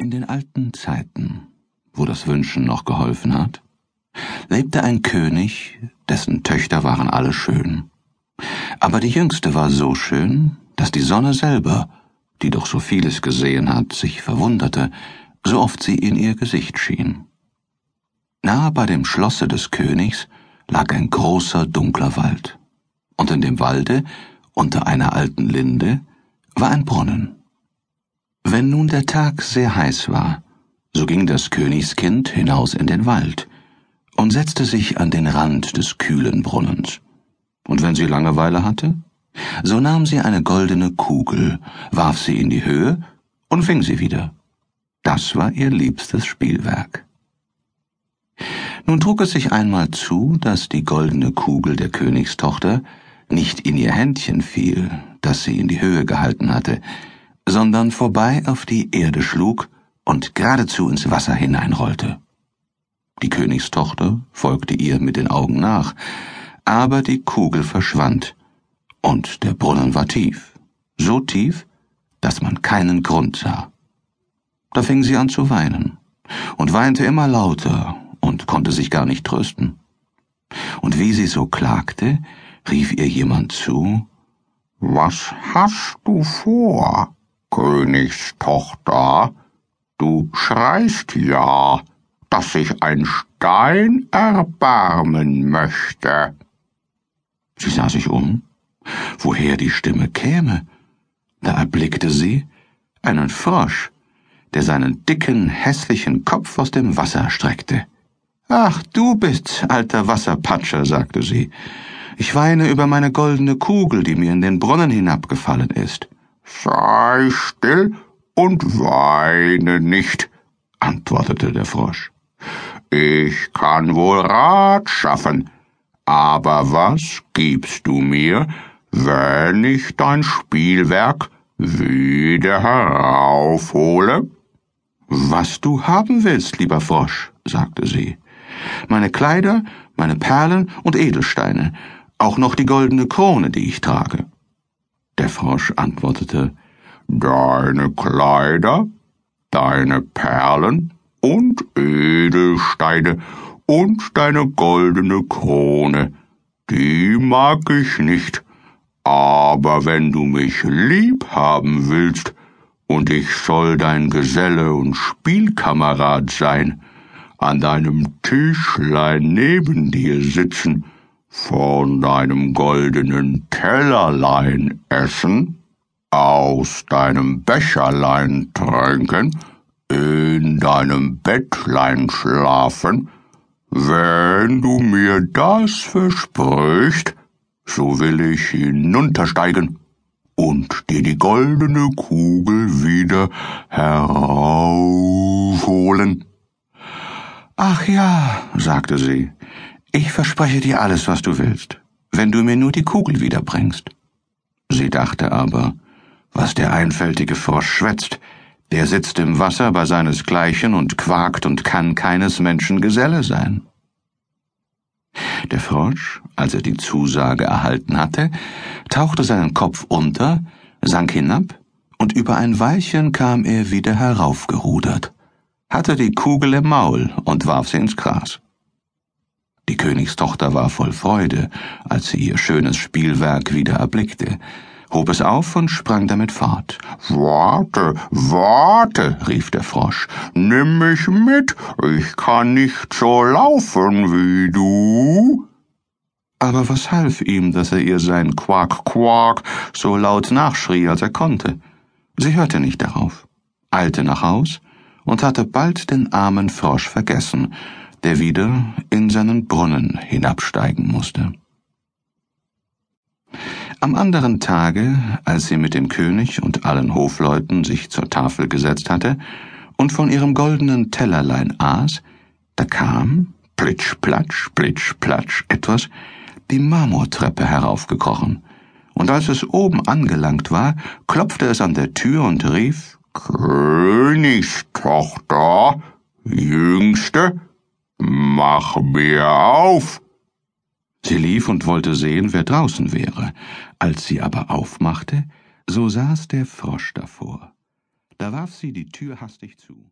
In den alten Zeiten, wo das Wünschen noch geholfen hat, lebte ein König, dessen Töchter waren alle schön. Aber die jüngste war so schön, dass die Sonne selber, die doch so vieles gesehen hat, sich verwunderte, so oft sie in ihr Gesicht schien. Nahe bei dem Schlosse des Königs lag ein großer dunkler Wald, und in dem Walde, unter einer alten Linde, war ein Brunnen. Wenn nun der Tag sehr heiß war, so ging das Königskind hinaus in den Wald und setzte sich an den Rand des kühlen Brunnens. Und wenn sie Langeweile hatte, so nahm sie eine goldene Kugel, warf sie in die Höhe und fing sie wieder. Das war ihr liebstes Spielwerk. Nun trug es sich einmal zu, dass die goldene Kugel der Königstochter nicht in ihr Händchen fiel, das sie in die Höhe gehalten hatte, sondern vorbei auf die Erde schlug und geradezu ins Wasser hineinrollte. Die Königstochter folgte ihr mit den Augen nach, aber die Kugel verschwand, und der Brunnen war tief, so tief, dass man keinen Grund sah. Da fing sie an zu weinen und weinte immer lauter und konnte sich gar nicht trösten. Und wie sie so klagte, rief ihr jemand zu Was hast du vor? Königstochter, du schreist ja, dass sich ein Stein erbarmen möchte. Sie sah sich um, woher die Stimme käme. Da erblickte sie einen Frosch, der seinen dicken, hässlichen Kopf aus dem Wasser streckte. Ach, du bist, alter Wasserpatscher, sagte sie. Ich weine über meine goldene Kugel, die mir in den Brunnen hinabgefallen ist. Sei still und weine nicht, antwortete der Frosch. Ich kann wohl Rat schaffen, aber was gibst du mir, wenn ich dein Spielwerk wieder heraufhole? Was du haben willst, lieber Frosch, sagte sie. Meine Kleider, meine Perlen und Edelsteine, auch noch die goldene Krone, die ich trage. Der Frosch antwortete Deine Kleider, deine Perlen und Edelsteine und deine goldene Krone, die mag ich nicht, aber wenn du mich lieb haben willst, und ich soll dein Geselle und Spielkamerad sein, an deinem Tischlein neben dir sitzen, von deinem goldenen Tellerlein essen, aus deinem Becherlein trinken, in deinem Bettlein schlafen, wenn du mir das versprichst, so will ich hinuntersteigen und dir die goldene Kugel wieder heraufholen. Ach ja, sagte sie, ich verspreche dir alles, was du willst, wenn du mir nur die Kugel wiederbringst. Sie dachte aber, was der einfältige Frosch schwätzt, der sitzt im Wasser bei seinesgleichen und quakt und kann keines Menschen Geselle sein. Der Frosch, als er die Zusage erhalten hatte, tauchte seinen Kopf unter, sank hinab, und über ein Weilchen kam er wieder heraufgerudert, hatte die Kugel im Maul und warf sie ins Gras. Die Königstochter war voll Freude, als sie ihr schönes Spielwerk wieder erblickte, hob es auf und sprang damit fort. Warte, warte, rief der Frosch, nimm mich mit, ich kann nicht so laufen wie du. Aber was half ihm, dass er ihr sein Quack, Quack so laut nachschrie, als er konnte? Sie hörte nicht darauf, eilte nach Haus und hatte bald den armen Frosch vergessen, der wieder in seinen Brunnen hinabsteigen musste. Am anderen Tage, als sie mit dem König und allen Hofleuten sich zur Tafel gesetzt hatte und von ihrem goldenen Tellerlein aß, da kam, plitsch, platsch, plitsch, platsch, etwas, die Marmortreppe heraufgekrochen, und als es oben angelangt war, klopfte es an der Tür und rief Königstochter, Jüngste, Mach mir auf! Sie lief und wollte sehen, wer draußen wäre. Als sie aber aufmachte, so saß der Frosch davor. Da warf sie die Tür hastig zu.